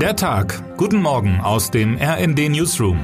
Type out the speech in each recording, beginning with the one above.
Der Tag. Guten Morgen aus dem RND Newsroom.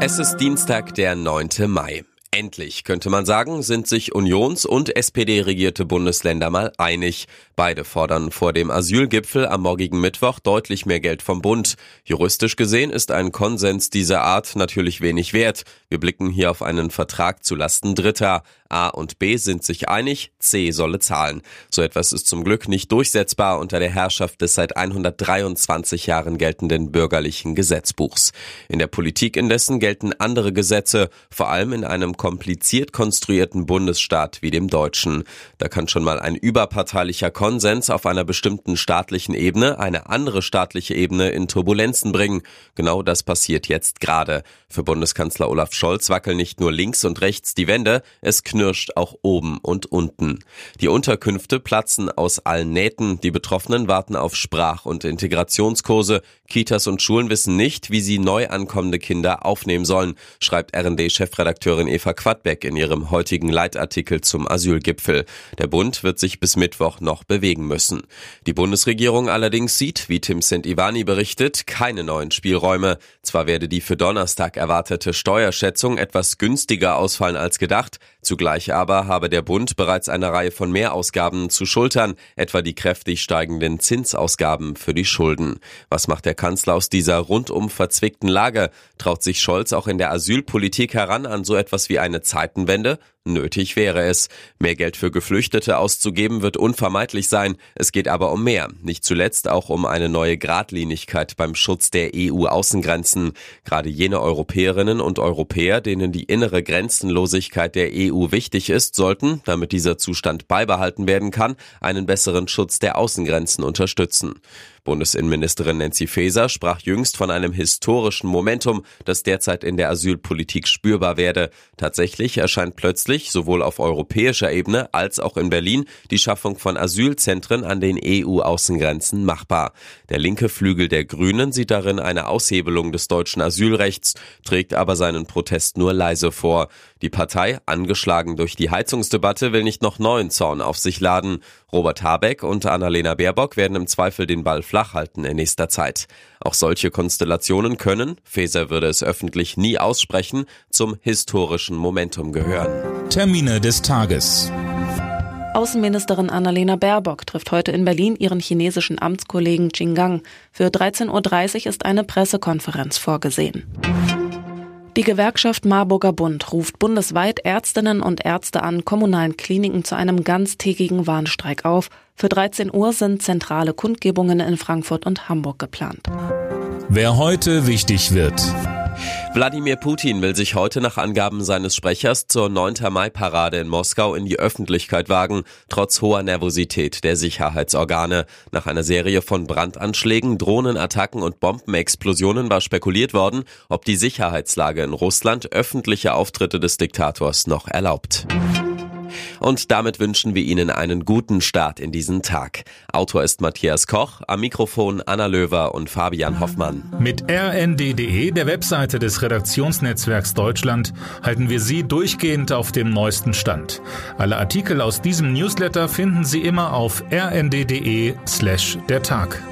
Es ist Dienstag, der 9. Mai. Endlich, könnte man sagen, sind sich Unions- und SPD-regierte Bundesländer mal einig. Beide fordern vor dem Asylgipfel am morgigen Mittwoch deutlich mehr Geld vom Bund. Juristisch gesehen ist ein Konsens dieser Art natürlich wenig wert. Wir blicken hier auf einen Vertrag zulasten Dritter. A und B sind sich einig, C solle zahlen. So etwas ist zum Glück nicht durchsetzbar unter der Herrschaft des seit 123 Jahren geltenden bürgerlichen Gesetzbuchs. In der Politik indessen gelten andere Gesetze, vor allem in einem kompliziert konstruierten Bundesstaat wie dem deutschen. Da kann schon mal ein überparteilicher Konsens auf einer bestimmten staatlichen Ebene eine andere staatliche Ebene in Turbulenzen bringen. Genau das passiert jetzt gerade. Für Bundeskanzler Olaf Scholz wackeln nicht nur links und rechts die Wände, es knirscht auch oben und unten. Die Unterkünfte platzen aus allen Nähten, die Betroffenen warten auf Sprach- und Integrationskurse, Kitas und Schulen wissen nicht, wie sie neu ankommende Kinder aufnehmen sollen, schreibt RD-Chefredakteurin Eva Quadbeck in ihrem heutigen Leitartikel zum Asylgipfel. Der Bund wird sich bis Mittwoch noch bewegen müssen. Die Bundesregierung allerdings sieht, wie Tim St-Ivani berichtet, keine neuen Spielräume. Zwar werde die für Donnerstag erwartete Steuerschätzung etwas günstiger ausfallen als gedacht, Zugleich aber habe der Bund bereits eine Reihe von Mehrausgaben zu schultern, etwa die kräftig steigenden Zinsausgaben für die Schulden. Was macht der Kanzler aus dieser rundum verzwickten Lage? Traut sich Scholz auch in der Asylpolitik heran an so etwas wie eine Zeitenwende? Nötig wäre es. Mehr Geld für Geflüchtete auszugeben wird unvermeidlich sein. Es geht aber um mehr. Nicht zuletzt auch um eine neue Gradlinigkeit beim Schutz der EU-Außengrenzen. Gerade jene Europäerinnen und Europäer, denen die innere Grenzenlosigkeit der EU wichtig ist, sollten, damit dieser Zustand beibehalten werden kann, einen besseren Schutz der Außengrenzen unterstützen. Bundesinnenministerin Nancy Faeser sprach jüngst von einem historischen Momentum, das derzeit in der Asylpolitik spürbar werde. Tatsächlich erscheint plötzlich sowohl auf europäischer Ebene als auch in Berlin die Schaffung von Asylzentren an den EU-Außengrenzen machbar. Der linke Flügel der Grünen sieht darin eine Aushebelung des deutschen Asylrechts, trägt aber seinen Protest nur leise vor. Die Partei, angeschlagen durch die Heizungsdebatte, will nicht noch neuen Zorn auf sich laden. Robert Habeck und Annalena Baerbock werden im Zweifel den Ball flach halten in nächster Zeit. Auch solche Konstellationen können, Faeser würde es öffentlich nie aussprechen, zum historischen Momentum gehören. Termine des Tages. Außenministerin Annalena Baerbock trifft heute in Berlin ihren chinesischen Amtskollegen Qin Gang. Für 13.30 Uhr ist eine Pressekonferenz vorgesehen. Die Gewerkschaft Marburger Bund ruft bundesweit Ärztinnen und Ärzte an kommunalen Kliniken zu einem ganztägigen Warnstreik auf. Für 13 Uhr sind zentrale Kundgebungen in Frankfurt und Hamburg geplant. Wer heute wichtig wird. Wladimir Putin will sich heute nach Angaben seines Sprechers zur 9. Mai-Parade in Moskau in die Öffentlichkeit wagen, trotz hoher Nervosität der Sicherheitsorgane. Nach einer Serie von Brandanschlägen, Drohnenattacken und Bombenexplosionen war spekuliert worden, ob die Sicherheitslage in Russland öffentliche Auftritte des Diktators noch erlaubt. Und damit wünschen wir Ihnen einen guten Start in diesen Tag. Autor ist Matthias Koch, am Mikrofon Anna Löwer und Fabian Hoffmann. Mit rnd.de, der Webseite des Redaktionsnetzwerks Deutschland, halten wir Sie durchgehend auf dem neuesten Stand. Alle Artikel aus diesem Newsletter finden Sie immer auf rnd.de slash der Tag.